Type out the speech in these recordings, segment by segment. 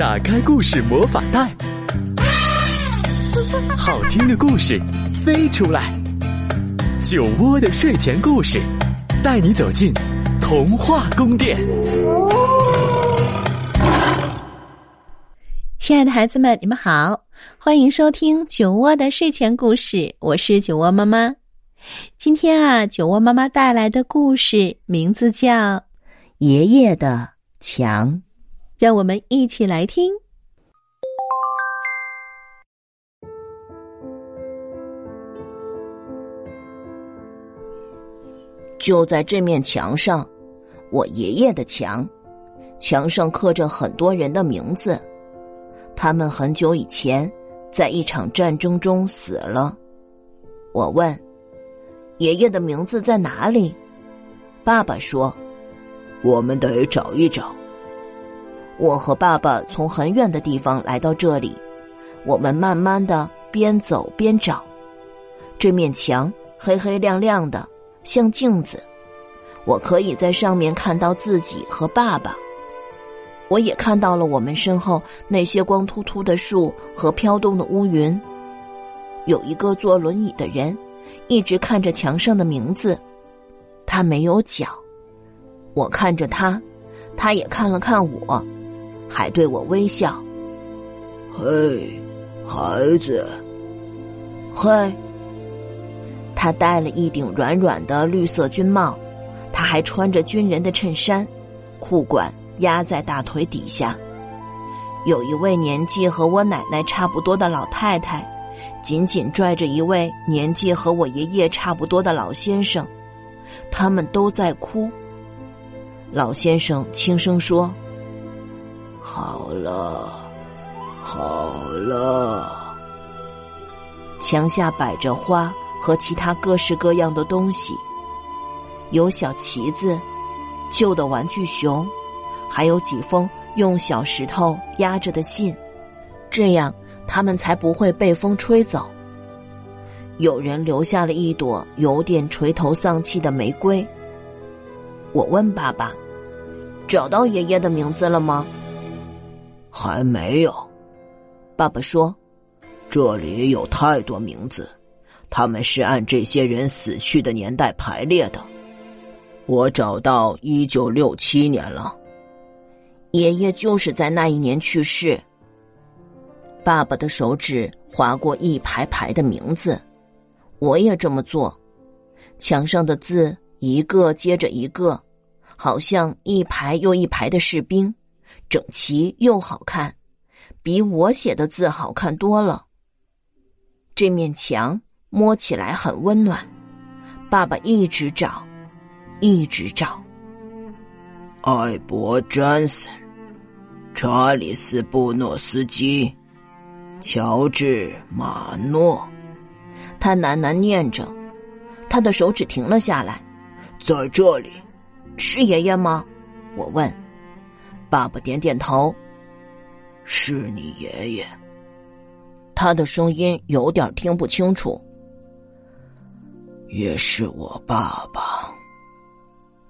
打开故事魔法袋，好听的故事飞出来。酒窝的睡前故事，带你走进童话宫殿。亲爱的孩子们，你们好，欢迎收听酒窝的睡前故事，我是酒窝妈妈。今天啊，酒窝妈妈带来的故事名字叫《爷爷的墙》，让我们一起来听。就在这面墙上，我爷爷的墙，墙上刻着很多人的名字，他们很久以前在一场战争中死了。我问。爷爷的名字在哪里？爸爸说：“我们得找一找。”我和爸爸从很远的地方来到这里，我们慢慢的边走边找。这面墙黑黑亮亮的，像镜子，我可以在上面看到自己和爸爸。我也看到了我们身后那些光秃秃的树和飘动的乌云。有一个坐轮椅的人。一直看着墙上的名字，他没有脚。我看着他，他也看了看我，还对我微笑。嘿，孩子。嘿。他戴了一顶软软的绿色军帽，他还穿着军人的衬衫，裤管压在大腿底下。有一位年纪和我奶奶差不多的老太太。紧紧拽着一位年纪和我爷爷差不多的老先生，他们都在哭。老先生轻声说：“好了，好了。”墙下摆着花和其他各式各样的东西，有小旗子、旧的玩具熊，还有几封用小石头压着的信，这样。他们才不会被风吹走。有人留下了一朵有点垂头丧气的玫瑰。我问爸爸：“找到爷爷的名字了吗？”还没有。爸爸说：“这里有太多名字，他们是按这些人死去的年代排列的。我找到一九六七年了。爷爷就是在那一年去世。”爸爸的手指划过一排排的名字，我也这么做。墙上的字一个接着一个，好像一排又一排的士兵，整齐又好看，比我写的字好看多了。这面墙摸起来很温暖。爸爸一直找，一直找。艾伯·詹森，查理斯·布诺斯基。乔治·马诺，他喃喃念着，他的手指停了下来。在这里，是爷爷吗？我问。爸爸点点头。是你爷爷。他的声音有点听不清楚。也是我爸爸。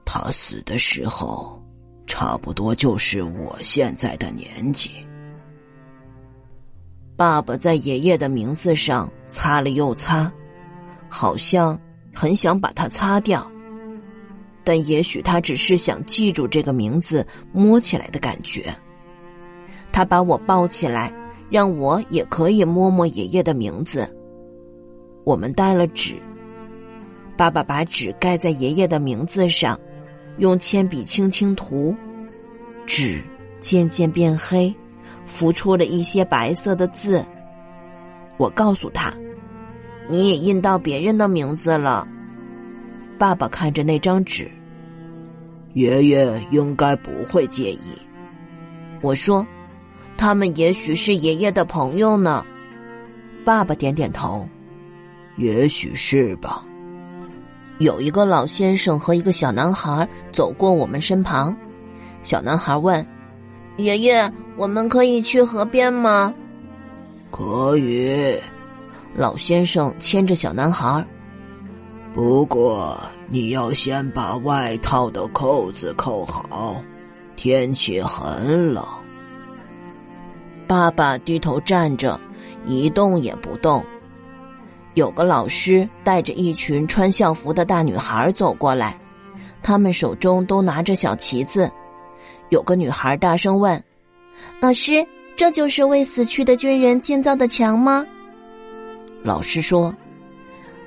他死的时候，差不多就是我现在的年纪。爸爸在爷爷的名字上擦了又擦，好像很想把它擦掉，但也许他只是想记住这个名字摸起来的感觉。他把我抱起来，让我也可以摸摸爷爷的名字。我们带了纸，爸爸把纸盖在爷爷的名字上，用铅笔轻轻涂，纸渐渐变黑。浮出了一些白色的字。我告诉他：“你也印到别人的名字了。”爸爸看着那张纸，爷爷应该不会介意。我说：“他们也许是爷爷的朋友呢。”爸爸点点头：“也许是吧。”有一个老先生和一个小男孩走过我们身旁。小男孩问：“爷爷。”我们可以去河边吗？可以。老先生牵着小男孩。不过你要先把外套的扣子扣好，天气很冷。爸爸低头站着，一动也不动。有个老师带着一群穿校服的大女孩走过来，他们手中都拿着小旗子。有个女孩大声问：“老师，这就是为死去的军人建造的墙吗？”老师说：“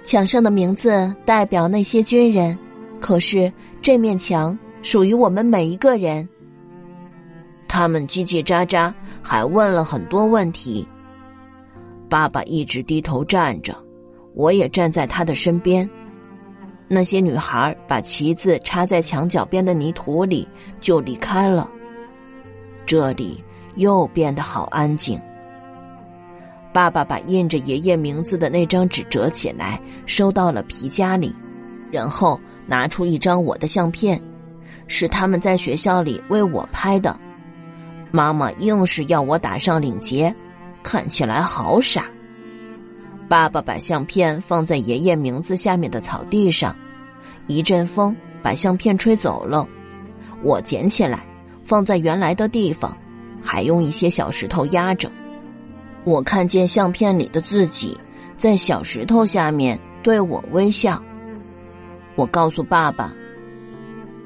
墙上的名字代表那些军人，可是这面墙属于我们每一个人。”他们叽叽喳喳，还问了很多问题。爸爸一直低头站着，我也站在他的身边。那些女孩把旗子插在墙角边的泥土里，就离开了。这里又变得好安静。爸爸把印着爷爷名字的那张纸折起来，收到了皮夹里，然后拿出一张我的相片，是他们在学校里为我拍的。妈妈硬是要我打上领结，看起来好傻。爸爸把相片放在爷爷名字下面的草地上，一阵风把相片吹走了。我捡起来，放在原来的地方，还用一些小石头压着。我看见相片里的自己在小石头下面对我微笑。我告诉爸爸，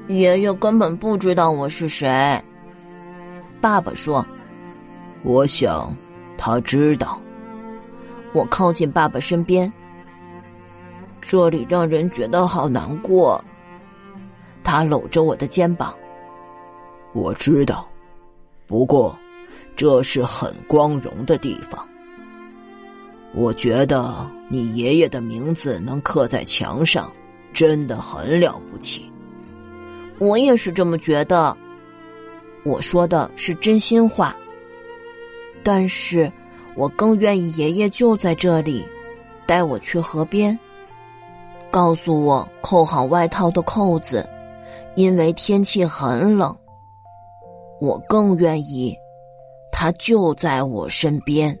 爷爷根本不知道我是谁。爸爸说：“我想，他知道。”我靠近爸爸身边，这里让人觉得好难过。他搂着我的肩膀。我知道，不过这是很光荣的地方。我觉得你爷爷的名字能刻在墙上，真的很了不起。我也是这么觉得。我说的是真心话，但是我更愿意爷爷就在这里，带我去河边，告诉我扣好外套的扣子，因为天气很冷。我更愿意，他就在我身边。